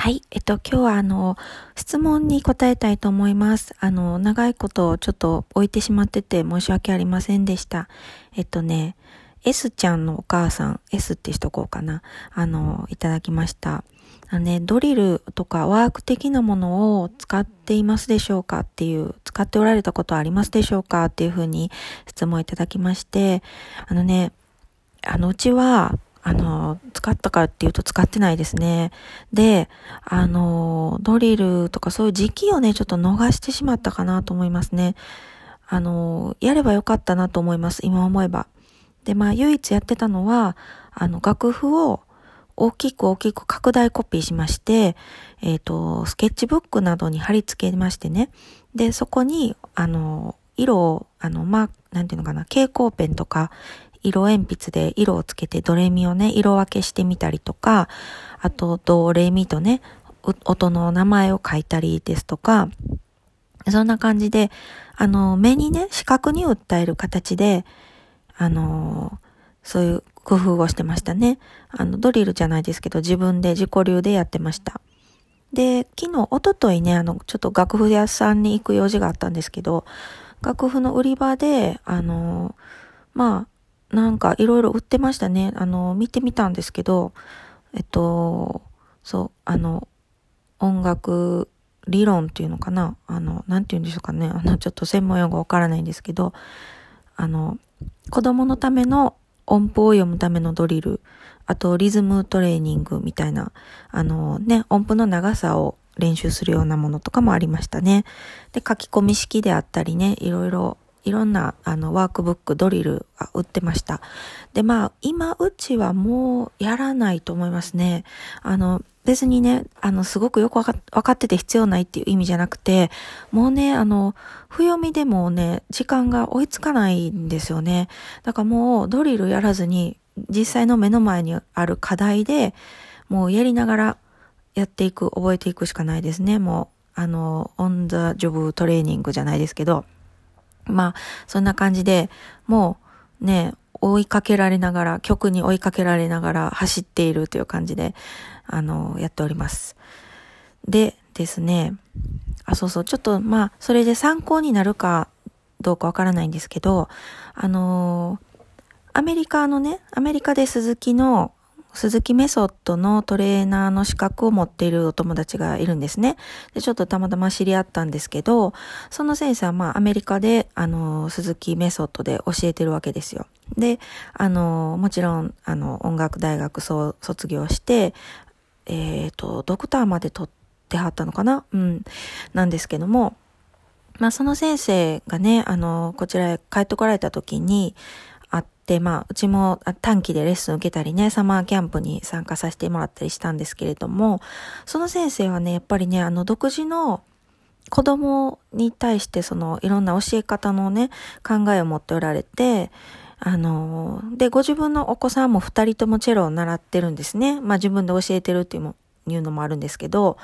はい。えっと、今日はあの、質問に答えたいと思います。あの、長いことをちょっと置いてしまってて申し訳ありませんでした。えっとね、S ちゃんのお母さん、S ってしとこうかな。あの、いただきました。あのね、ドリルとかワーク的なものを使っていますでしょうかっていう、使っておられたことはありますでしょうかっていうふうに質問いただきまして、あのね、あの、うちは、あの、使ったかっていうと使ってないですね。で、あの、ドリルとかそういう時期をね、ちょっと逃してしまったかなと思いますね。あの、やればよかったなと思います、今思えば。で、まあ、唯一やってたのは、あの、楽譜を大きく大きく拡大コピーしまして、えっ、ー、と、スケッチブックなどに貼り付けましてね。で、そこに、あの、色を、あの、まあ、なんていうのかな、蛍光ペンとか、色鉛筆で色をつけてドレミをね、色分けしてみたりとか、あとドレミとね、音の名前を書いたりですとか、そんな感じで、あの、目にね、視覚に訴える形で、あの、そういう工夫をしてましたね。あの、ドリルじゃないですけど、自分で自己流でやってました。で、昨日、おとといね、あの、ちょっと楽譜屋さんに行く用事があったんですけど、楽譜の売り場で、あの、まあ、なんかいろいろ売ってましたね。あの、見てみたんですけど、えっと、そう、あの、音楽理論っていうのかなあの、なんて言うんでしょうかね。あの、ちょっと専門用語わからないんですけど、あの、子供のための音符を読むためのドリル、あとリズムトレーニングみたいな、あのね、音符の長さを練習するようなものとかもありましたね。で、書き込み式であったりね、いろいろいろんなあのワークブック、ドリルが売ってました。で、まあ、今うちはもうやらないと思いますね。あの、別にね、あの、すごくよくわかってて必要ないっていう意味じゃなくて、もうね、あの、不読みでもね、時間が追いつかないんですよね。だからもうドリルやらずに、実際の目の前にある課題で、もうやりながらやっていく、覚えていくしかないですね。もう、あの、オンザジョブトレーニングじゃないですけど、まあ、そんな感じで、もうね、追いかけられながら、曲に追いかけられながら走っているという感じで、あの、やっております。でですね、あ、そうそう、ちょっとまあ、それで参考になるかどうかわからないんですけど、あのアメリカのね、アメリカで鈴木の鈴木メソッドのトレーナーの資格を持っているお友達がいるんですね。で、ちょっとたまたま知り合ったんですけど、その先生はまあアメリカで、あの、鈴木メソッドで教えてるわけですよ。で、あの、もちろん、あの、音楽大学卒業して、えっ、ー、と、ドクターまで取ってはったのかな？うん。なんですけども、まあその先生がね、あの、こちらへ帰ってこられた時に、で、まあ、うちも短期でレッスン受けたりね、サマーキャンプに参加させてもらったりしたんですけれども、その先生はね、やっぱりね、あの、独自の子供に対してそのいろんな教え方のね、考えを持っておられて、あの、で、ご自分のお子さんも二人ともチェロを習ってるんですね。まあ自分で教えてるっていうもいうのもあるんですけど、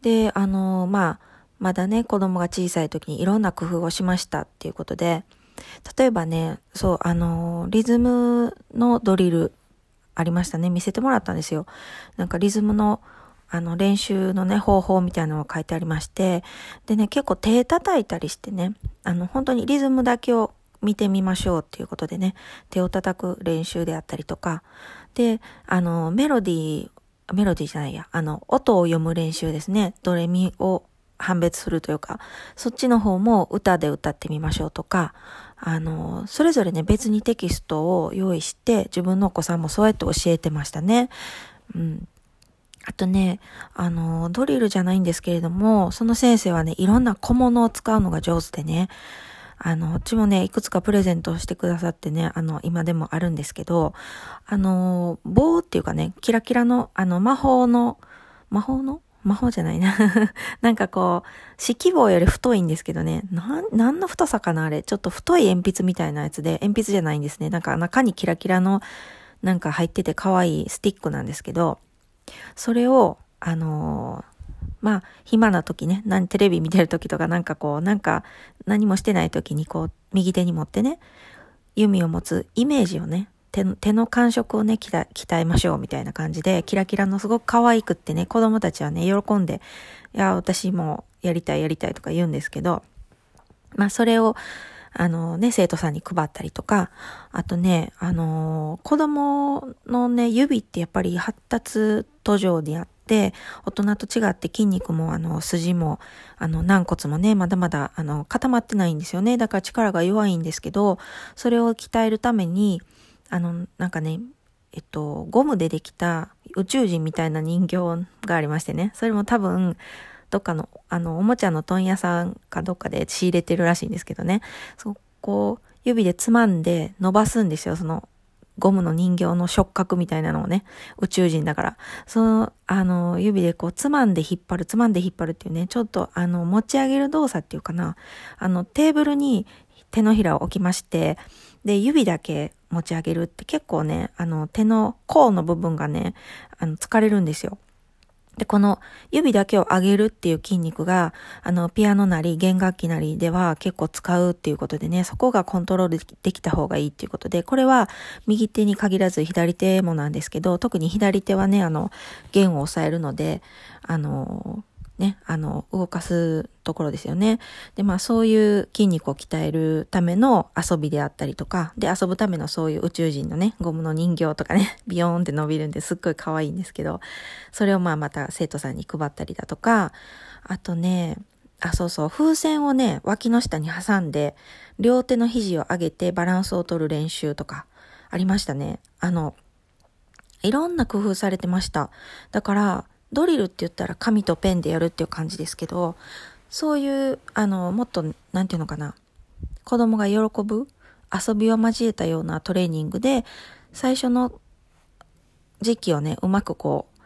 で、あの、まあ、まだね、子供が小さい時にいろんな工夫をしましたっていうことで、例えばね、そう、あの、リズムのドリルありましたね。見せてもらったんですよ。なんかリズムの、あの、練習のね、方法みたいなのが書いてありまして、でね、結構手叩いたりしてね、あの、本当にリズムだけを見てみましょうっていうことでね、手を叩く練習であったりとか、で、あの、メロディー、メロディーじゃないや、あの、音を読む練習ですね。ドレミを判別するというか、そっちの方も歌で歌ってみましょうとか、あの、それぞれね、別にテキストを用意して、自分のお子さんもそうやって教えてましたね。うん。あとね、あの、ドリルじゃないんですけれども、その先生はね、いろんな小物を使うのが上手でね、あの、うちもね、いくつかプレゼントしてくださってね、あの、今でもあるんですけど、あの、棒っていうかね、キラキラの、あの、魔法の、魔法の魔法じゃないな なんかこう、指揮棒より太いんですけどね。なん、何の太さかなあれ。ちょっと太い鉛筆みたいなやつで、鉛筆じゃないんですね。なんか中にキラキラの、なんか入ってて可愛いスティックなんですけど、それを、あのー、まあ、暇な時ね、何、テレビ見てる時とかなんかこう、なんか何もしてない時にこう、右手に持ってね、弓を持つイメージをね、手手の感触をね、鍛えましょうみたいな感じで、キラキラのすごく可愛くってね、子供たちはね、喜んで、いや、私もやりたいやりたいとか言うんですけど、まあそれを、あのね、生徒さんに配ったりとか、あとね、あの子供のね、指ってやっぱり発達途上であって、大人と違って筋肉もあの筋もあの軟骨もね、まだまだあの固まってないんですよね。だから力が弱いんですけど、それを鍛えるために、あの、なんかね、えっと、ゴムでできた宇宙人みたいな人形がありましてね。それも多分、どっかの、あの、おもちゃの問屋さんかどっかで仕入れてるらしいんですけどね。そこを指でつまんで伸ばすんですよ。その、ゴムの人形の触覚みたいなのをね、宇宙人だから。その、あの、指でこう、つまんで引っ張る、つまんで引っ張るっていうね、ちょっと、あの、持ち上げる動作っていうかな。あの、テーブルに手のひらを置きまして、で、指だけ持ち上げるって結構ね、あの、手の甲の部分がね、あの、疲れるんですよ。で、この指だけを上げるっていう筋肉が、あの、ピアノなり弦楽器なりでは結構使うっていうことでね、そこがコントロールできた方がいいっていうことで、これは右手に限らず左手もなんですけど、特に左手はね、あの、弦を押さえるので、あの、ね、あの、動かすところですよね。で、まあそういう筋肉を鍛えるための遊びであったりとか、で、遊ぶためのそういう宇宙人のね、ゴムの人形とかね、ビヨーンって伸びるんですっごい可愛いんですけど、それをまあまた生徒さんに配ったりだとか、あとね、あ、そうそう、風船をね、脇の下に挟んで、両手の肘を上げてバランスを取る練習とか、ありましたね。あの、いろんな工夫されてました。だから、ドリルって言ったら紙とペンでやるっていう感じですけど、そういう、あの、もっと、なんていうのかな、子供が喜ぶ遊びを交えたようなトレーニングで、最初の時期をね、うまくこう、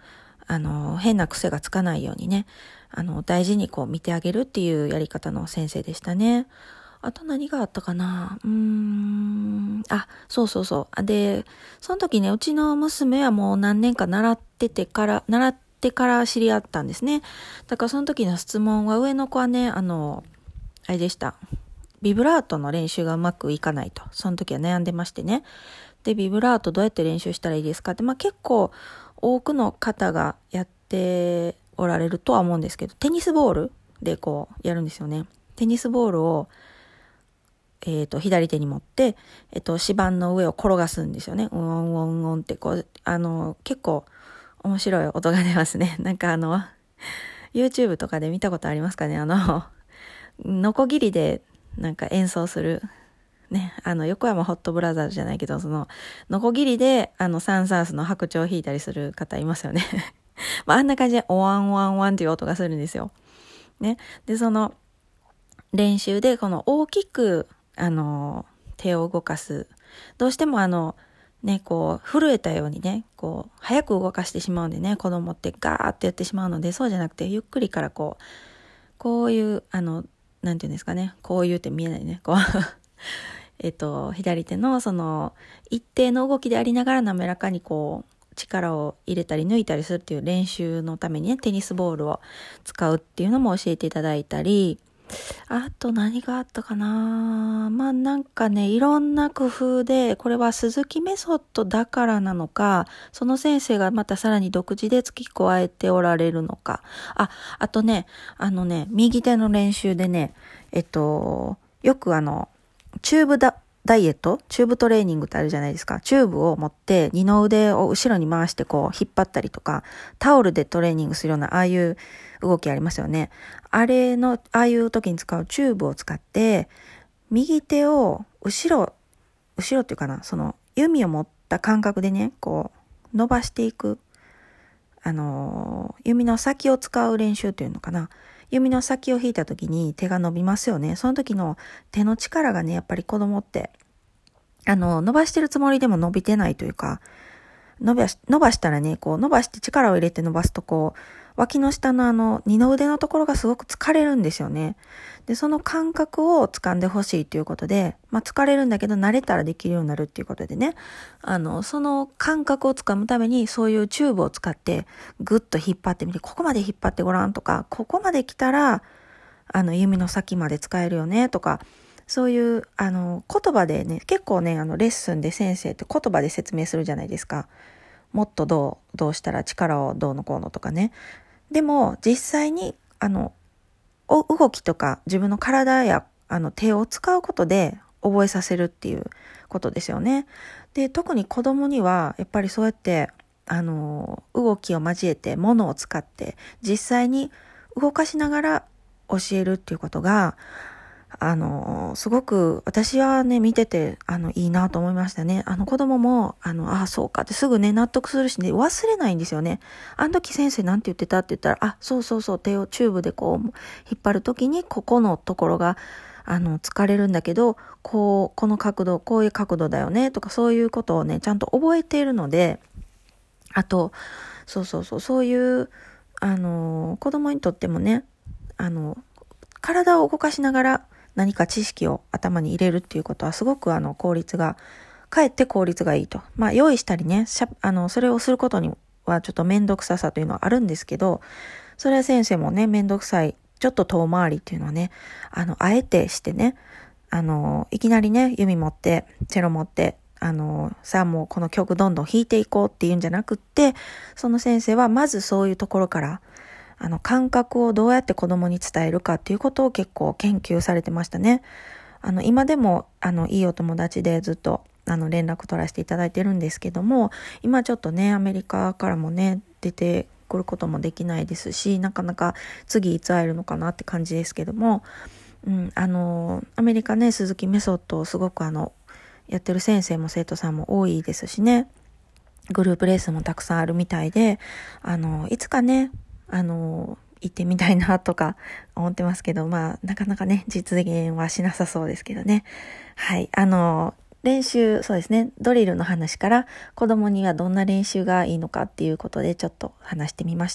あの、変な癖がつかないようにね、あの、大事にこう見てあげるっていうやり方の先生でしたね。あと何があったかなうーん。あ、そうそうそう。で、その時ね、うちの娘はもう何年か習っててから、習ってってから知り合ったんですね。だからその時の質問は上の子はね、あの、あれでした。ビブラートの練習がうまくいかないと。その時は悩んでましてね。で、ビブラートどうやって練習したらいいですか？って、まあ結構多くの方がやっておられるとは思うんですけど、テニスボールでこうやるんですよね。テニスボールを、えっ、と、左手に持って、えっ、ー、と、指板の上を転がすんですよね。ウォンウォンウォンってこう、あの、結構、面白い音が出ますね。なんかあの、YouTube とかで見たことありますかね？あの、ノコギリでなんか演奏する。ね、あの、横山ホットブラザーズじゃないけど、その、ノコギリで、あの、サンサースの白鳥を弾いたりする方いますよね。まあ、あんな感じで、おわんわんわんっていう音がするんですよ。ね。で、その、練習で、この大きく、あの、手を動かす。どうしてもあの、ね、こう、震えたようにね、こう、早く動かしてしまうんでね、子供ってガーってやってしまうので、そうじゃなくて、ゆっくりからこう、こういう、あの、なんていうんですかね、こういうって見えないね、こう えっと、左手のその、一定の動きでありながら滑らかにこう、力を入れたり抜いたりするっていう練習のためにね、テニスボールを使うっていうのも教えていただいたり、あと何があったかなまあなんかね、いろんな工夫で、これは鈴木メソッドだからなのか、その先生がまたさらに独自で付き加えておられるのか。あ、あとね、あのね、右手の練習でね、えっと、よくあの、チューブだ、ダイエット？チューブトレーニングってあるじゃないですか。チューブを持って二の腕を後ろに回してこう引っ張ったりとか、タオルでトレーニングするようなああいう動きありますよね。あれの、ああいう時に使うチューブを使って、右手を後ろ、後ろっていうかな、その弓を持った感覚でね、こう伸ばしていく。あの、弓の先を使う練習っていうのかな。弓の先を引いた時に手が伸びますよね。その時の手の力がね、やっぱり子供って、あの、伸ばしてるつもりでも伸びてないというか、伸ばし、伸ばしたらね、こう伸ばして力を入れて伸ばすとこう、脇の下のあの、二の腕のところがすごく疲れるんですよね。で、その感覚を掴んでほしいということで、まあ疲れるんだけど慣れたらできるようになるっていうことでね、あの、その感覚をつかむためにそういうチューブを使ってぐっと引っ張ってみて、ここまで引っ張ってごらんとか、ここまで来たら、あの、弓の先まで使えるよねとか、そういう、あの、言葉でね、結構ね、あの、レッスンで先生って言葉で説明するじゃないですか。もっとどう、どうしたら力をどうのこうのとかね。でも、実際に、あの、動きとか自分の体やあの手を使うことで覚えさせるっていうことですよね。で、特に子供にはやっぱりそうやってあの動きを交えて物を使って実際に動かしながら教えるっていうことがあの、すごく私はね、見てて、あの、いいなと思いましたね。あの子供も、あの、ああ、そうかってすぐね、納得するしね、忘れないんですよね。あの時先生なんて言ってたって言ったら、あ、そうそうそう、手をチューブでこう、引っ張る時に、ここのところが、あの、疲れるんだけど、こう、この角度、こういう角度だよね、とかそういうことをね、ちゃんと覚えているので、あと、そうそうそう、そういう、あの、子供にとってもね、あの、体を動かしながら、何か知識を頭に入れるっていうことはすごくあの効率が、かえって効率がいいと。まあ用意したりね、あの、それをすることにはちょっとめんどくささというのはあるんですけど、それは先生もね、めんどくさい、ちょっと遠回りっていうのはね、あの、あえてしてね、あの、いきなりね、弓持って、チェロ持って、あの、さあもうこの曲どんどん弾いていこうっていうんじゃなくって、その先生はまずそういうところから、あの、感覚をどうやって子供に伝えるかっていうことを結構研究されてましたね。あの、今でも、あの、いいお友達でずっと、あの、連絡取らせていただいてるんですけども、今ちょっとね、アメリカからもね、出てくることもできないですし、なかなか次いつ会えるのかなって感じですけども、うん、あの、アメリカね、鈴木メソッドをすごくあの、やってる先生も生徒さんも多いですしね、グループレースもたくさんあるみたいで、あの、いつかね、あの、行ってみたいなとか思ってますけど、まあ、なかなかね、実現はしなさそうですけどね。はい。あの、練習、そうですね、ドリルの話から子供にはどんな練習がいいのかっていうことでちょっと話してみました。